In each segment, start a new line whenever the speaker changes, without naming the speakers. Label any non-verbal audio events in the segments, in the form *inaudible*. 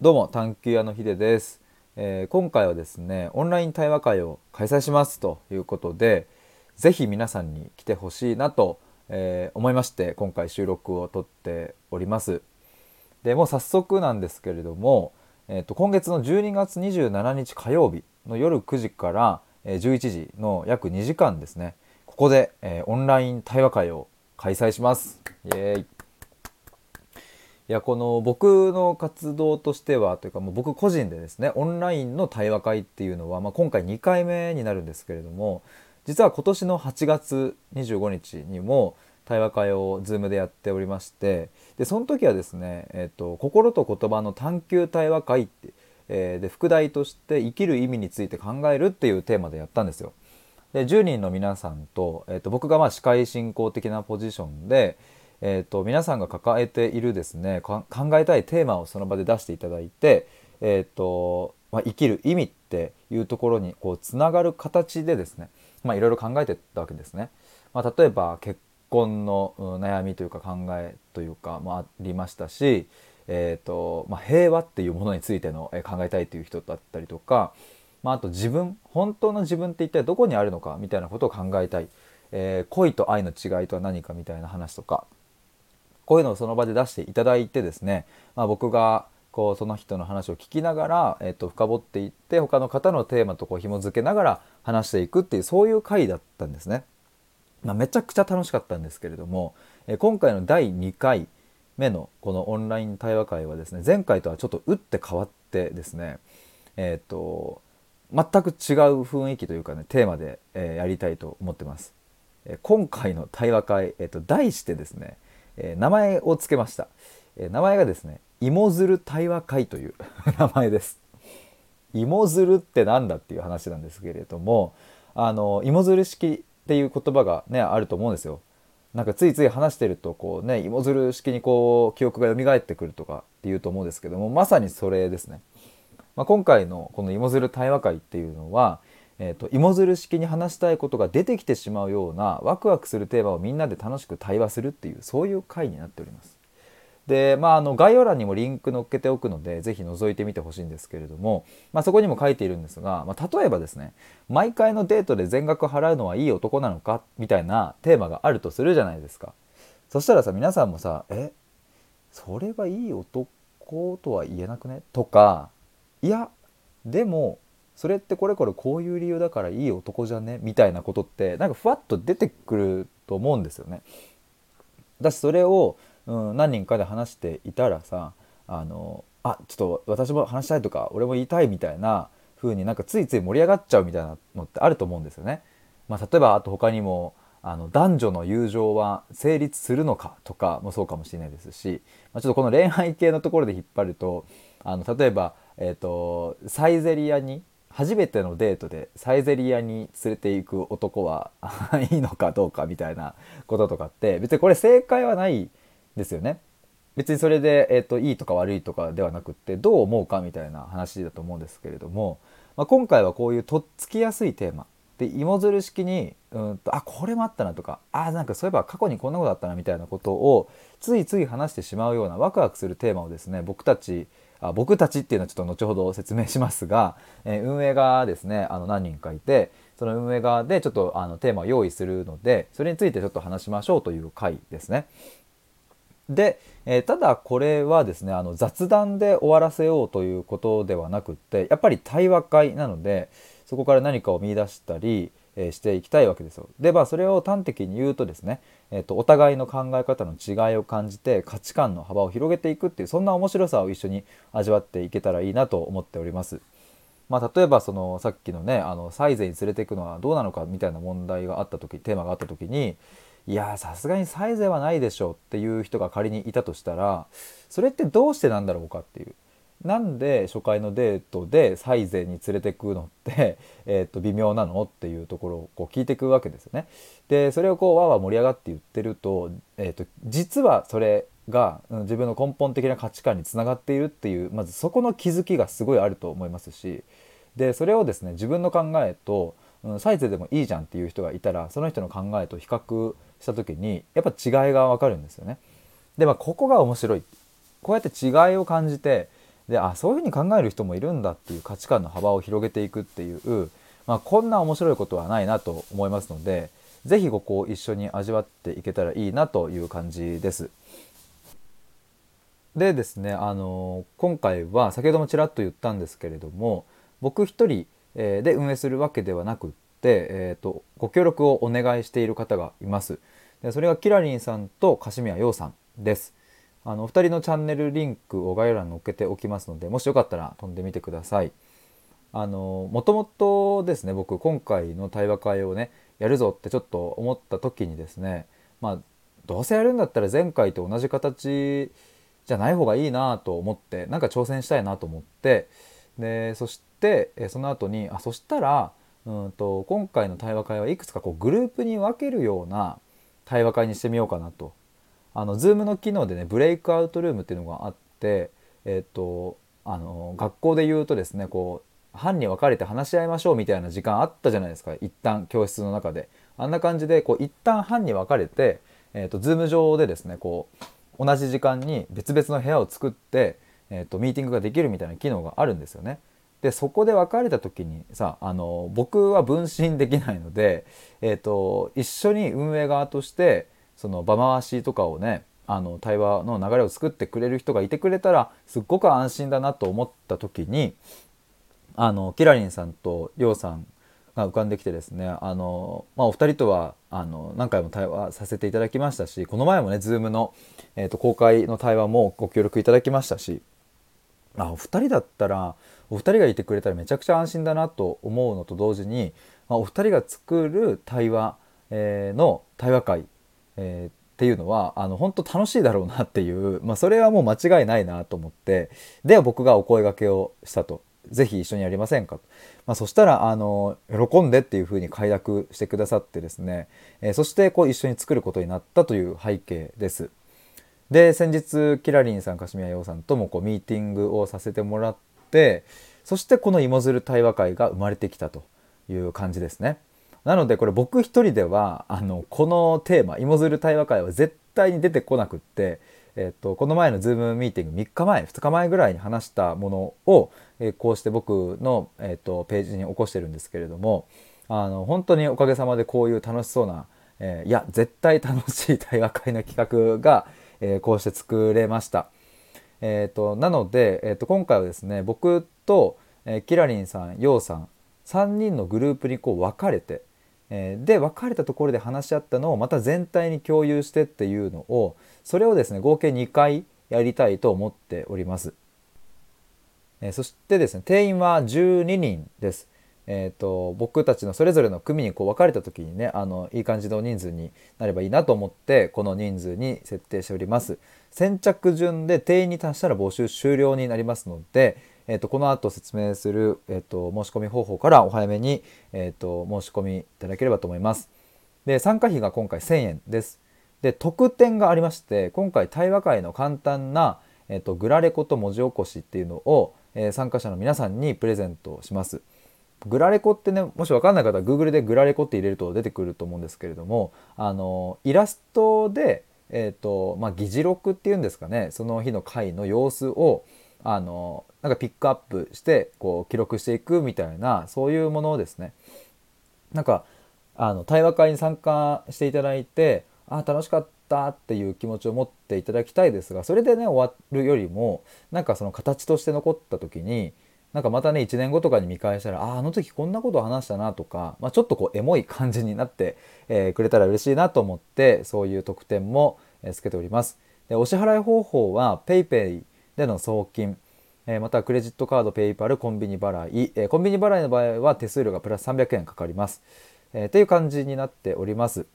どうも探求屋のひでです、えー今回はですねオンライン対話会を開催しますということでぜひ皆さんに来てほしいなと、えー思いまして今回収録を撮っております。でもう早速なんですけれども、えー、と今月の12月27日火曜日の夜9時から、11時の約2時間ですねここで、えーオンライン対話会を開催します。イエーイ。いやこの僕の活動としてはというかもう僕個人でですねオンラインの対話会っていうのは、まあ、今回2回目になるんですけれども実は今年の8月25日にも対話会を Zoom でやっておりましてでその時はですね、えっと心と言葉の探求対話会って、えーで副題として生きる意味について考えるっていうテーマでやったんですよ。で10人の皆さんと,、えー、と僕がまあ司会進行的なポジションで、えー、と皆さんが抱えているですね考えたいテーマをその場で出していただいて、えーとまあ、生きる意味っていうところにこうつながる形でですねいろいろ考えてたわけですね。まあ、例えば結婚の悩みというか考えというかもありましたし、えーとまあ、平和っていうものについての考えたいという人だったりとか、まあ、あと自分本当の自分って一体どこにあるのかみたいなことを考えたい、えー恋と愛の違いとは何かみたいな話とかこういうのをその場で出していただいてですね、まあ、僕がこうその人の話を聞きながら、えっと深掘っていって他の方のテーマとこう紐付けながら話していくっていうそういう回だったんですね。まあ、めちゃくちゃ楽しかったんですけれども、え今回の第2回目のこのオンライン対話会はですね前回とはちょっと打って変わってですねえっ、と全く違う雰囲気というかねテーマで、えーやりたいと思ってます。え今回の対話会、えー、と題してですね、えー名前を付けました、えー名前がですね芋づる対話会という *laughs* 名前です。芋づるってなんだっていう話なんですけれどもあの芋づる式っていう言葉がねあると思うんですよ。なんかついつい話してるとこうね芋づる式にこう記憶が蘇ってくるとかっていうと思うんですけどもまさにそれですね。まあ、今回のこの芋づる対話会っていうのは、えー、と芋づる式に話したいことが出てきてしまうようなワクワクするテーマをみんなで楽しく対話するっていうそういう回になっております。でまあ、あの概要欄にもリンク載っけておくのでぜひ覗いてみてほしいんですけれども、まあ、そこにも書いているんですが、まあ、例えばですね毎回のデートで全額払うのはいい男なのかみたいなテーマがあるとするじゃないですかそしたらさ皆さんもさ「えそれはいい男とは言えなくね?」とかいやでもそれってこれこれこういう理由だからいい男じゃね？みたいなことってなんかふわっと出てくると思うんですよね。だしそれを、うん、何人かで話していたらさあのあちょっと私も話したいとか俺も言いたいみたいな風になんかついつい盛り上がっちゃうみたいなのってあると思うんですよね。まあ、例えばあと他にもあの男女の友情は成立するのかとかもそうかもしれないですし、まあ、ちょっとこの恋愛系のところで引っ張るとあの例えば、えー、とサイゼリアに初めてのデートでサイゼリアに連れて行く男は *laughs* いいのかどうかみたいなこととかって別にこれ正解はないですよね。別にそれで、えー、といいとか悪いとかではなくってどう思うかみたいな話だと思うんですけれども、まあ、今回はこういうとっつきやすいテーマで芋づる式にうんとあこれもあったなとかあなんかそういえば過去にこんなことあったなみたいなことをついつい話してしまうようなワクワクするテーマをですね僕たちあ僕たちっていうのはちょっと後ほど説明しますが、えー運営側ですねあの何人かいてその運営側でちょっとあのテーマを用意するのでそれについてちょっと話しましょうという回ですね。で、えーただこれはですねあの雑談で終わらせようということではなくってやっぱり対話会なのでそこから何かを見出したり、えしていきたいわけですよ。でまあそれを端的に言うとですね、えーとお互いの考え方の違いを感じて価値観の幅を広げていくっていうそんな面白さを一緒に味わっていけたらいいなと思っております。まあ、例えばそのさっきのねあのサイゼに連れていくのはどうなのかみたいな問題があった時テーマがあった時にいやさすがにサイゼはないでしょうっていう人が仮にいたとしたらそれってどうしてなんだろうかっていうなんで初回のデートでサイゼに連れてくのって、*laughs* えー、と微妙なのっていうところをこう聞いていくわけですよね。でそれをこうわわ盛り上がって言ってると,、えー、と実はそれが自分の根本的な価値観につながっているっていうまずそこの気づきがすごいあると思いますしでそれをですね自分の考えと、うん、サイズでもいいじゃんっていう人がいたらその人の考えと比較した時にやっぱ違いがわかるんですよね。でまあここが面白いこうやって違いを感じてであそういうふうに考える人もいるんだっていう価値観の幅を広げていくっていう、まあ、こんな面白いことはないなと思いますので是非ここを一緒に味わっていけたらいいなという感じです。でですねあの今回は先ほどもちらっと言ったんですけれども僕一人で運営するわけではなくって、えーと、ご協力をお願いしている方がいます。でそれがキラリンさんと柏宮陽さんです。あのお二人のチャンネルリンクを概要欄に載っけておきますのでもしよかったら飛んでみてください。あのもともとですね僕今回の対話会をねやるぞってちょっと思った時にですねまあどうせやるんだったら前回と同じ形じゃない方がいいなと思ってなんか挑戦したいなと思ってでそしてその後にあそしたらうんと今回の対話会はいくつかこうグループに分けるような対話会にしてみようかなと。あの Zoom の機能でねブレイクアウトルームっていうのがあってえっ、とあの学校で言うとですねこう班に分かれて話し合いましょうみたいな時間あったじゃないですか一旦教室の中であんな感じでこう一旦班に分かれて、えーと、Zoom 上でですねこう同じ時間に別々の部屋を作って、えーと、ミーティングができるみたいな機能があるんですよね。でそこで別れた時にさあの僕は分身できないので、えーと、一緒に運営側としてその場回しとかをねあの対話の流れを作ってくれる人がいてくれたらすっごく安心だなと思った時にあのキラリンさんとりょうさんが浮かんできてですねあの、まあ、お二人とはあの何回も対話させていただきましたしこの前もね Zoom の、えーと、公開の対話もご協力いただきましたしあお二人だったらお二人がいてくれたらめちゃくちゃ安心だなと思うのと同時に、まあ、お二人が作る対話、えー、の対話会、えー、っていうのはあの本当楽しいだろうなっていう、まあ、それはもう間違いないなと思ってでは僕がお声がけをしたとぜひ一緒にやりませんかとまあ、そしたらあの喜んでっていうふうに快諾してくださってですね、えー、そしてこう一緒に作ることになったという背景です。で先日キラリンさん柏宮陽さんともこうミーティングをさせてもらってそしてこの芋づる対話会が生まれてきたという感じですね。なのでこれ僕一人ではあのこのテーマ芋づる対話会は絶対に出てこなくってえっと、この前のズームミーティング3日前2日前ぐらいに話したものを、え、こうして僕の、えっと、ページに起こしてるんですけれどもあの本当におかげさまでこういう楽しそうな、えー、いや絶対楽しい対話会の企画が、えー、こうして作れました。えーと、なので、えーと、今回はですね僕と、えー、キラリンさんヨウさん3人のグループにこう分かれて、えー、で分かれたところで話し合ったのをまた全体に共有してっていうのをそれをですね合計2回やりたいと思っております。えー、そしてですね定員は12人です。えーと、僕たちのそれぞれの組にこう分かれた時にねあのいい感じの人数になればいいなと思ってこの人数に設定しております先着順で定員に達したら募集終了になりますので、えーと、この後説明する、えーと、申し込み方法からお早めに、えー、と申し込みいただければと思いますで参加費が今回1000円ですで特典がありまして今回対話会の簡単な、えー、とグラレコと文字起こしっていうのを、えー、参加者の皆さんにプレゼントします。グラレコってねもし分かんない方は Google でグラレコって入れると出てくると思うんですけれどもあのイラストで、えーとまあ、議事録っていうんですかねその日の会の様子をあのなんかピックアップしてこう記録していくみたいなそういうものをですねなんかあの対話会に参加していただいてあ楽しかったっていう気持ちを持っていただきたいですがそれでね終わるよりもなんかその形として残った時になんかまたね1年後とかに見返したらああの時こんなことを話したなとか、まあ、ちょっとこうエモい感じになって、えー、くれたら嬉しいなと思ってそういう特典も、え、つけております。でお支払い方法は PayPay での送金、えー、またはクレジットカード、ペイパル、コンビニ払い、えー、コンビニ払いの場合は手数料がプラス300円かかります。えー、っていう感じになっております。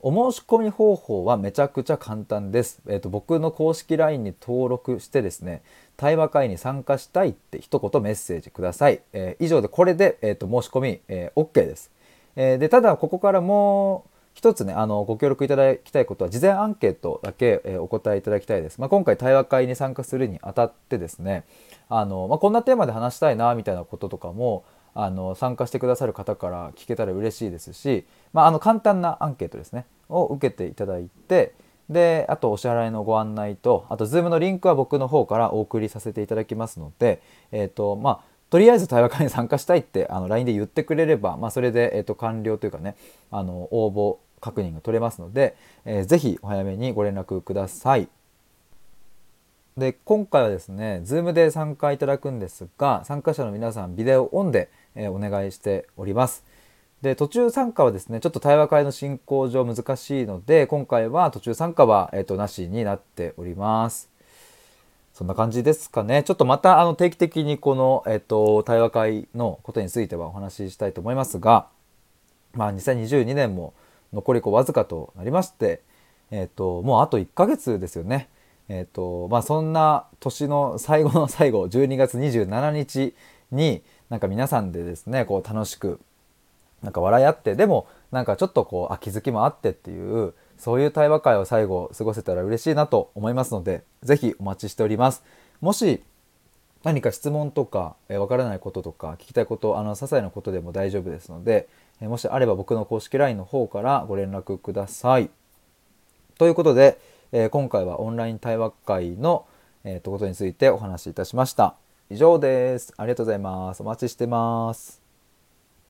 お申し込み方法はめちゃくちゃ簡単です。えーと、僕の公式 LINE に登録してですね、対話会に参加したいって一言メッセージください。えー、以上でこれで、えーと、申し込み、えー、OK です。えー、でただここからもう一つねあのご協力いただきたいことは事前アンケートだけ、えー、お答えいただきたいです。まあ、今回対話会に参加するにあたってですねあの、まあ、こんなテーマで話したいなみたいなこととかもあの参加してくださる方から聞けたら嬉しいですし、まあ、あの簡単なアンケートですねを受けていただいてであとお支払いのご案内とあと Zoom のリンクは僕の方からお送りさせていただきますので、えーとまあ、とりあえず対話会に参加したいってあの LINE で言ってくれれば、まあ、それで、えーと、完了というかねあの応募確認が取れますので、えー、ぜひお早めにご連絡ください。で今回はですね Zoom で参加いただくんですが参加者の皆さんビデオオンで、えー、お願いしております。で途中参加はですねちょっと対話会の進行上難しいので今回は途中参加は、えーと、なしになっております。そんな感じですかね。ちょっとまたあの定期的にこの、えっ、ー、と、対話会のことについてはお話ししたいと思いますが、まあ2022年も残りこうわずかとなりまして、えっ、ー、と、もうあと1ヶ月ですよね。えっ、ー、と、まあそんな年の最後の最後、12月27日になんか皆さんでですね、こう楽しくなんか笑い合ってでもなんかちょっとこうあ気づきもあってっていうそういう対話会を最後過ごせたら嬉しいなと思いますので是非お待ちしております。もし何か質問とかわ、えー、からないこととか聞きたいことあの些細なことでも大丈夫ですので、え、もしあれば僕の公式 LINE の方からご連絡ください。ということで、え、今回はオンライン対話会の、えー、とことについてお話しいたしました。以上です。ありがとうございます。お待ちしてます。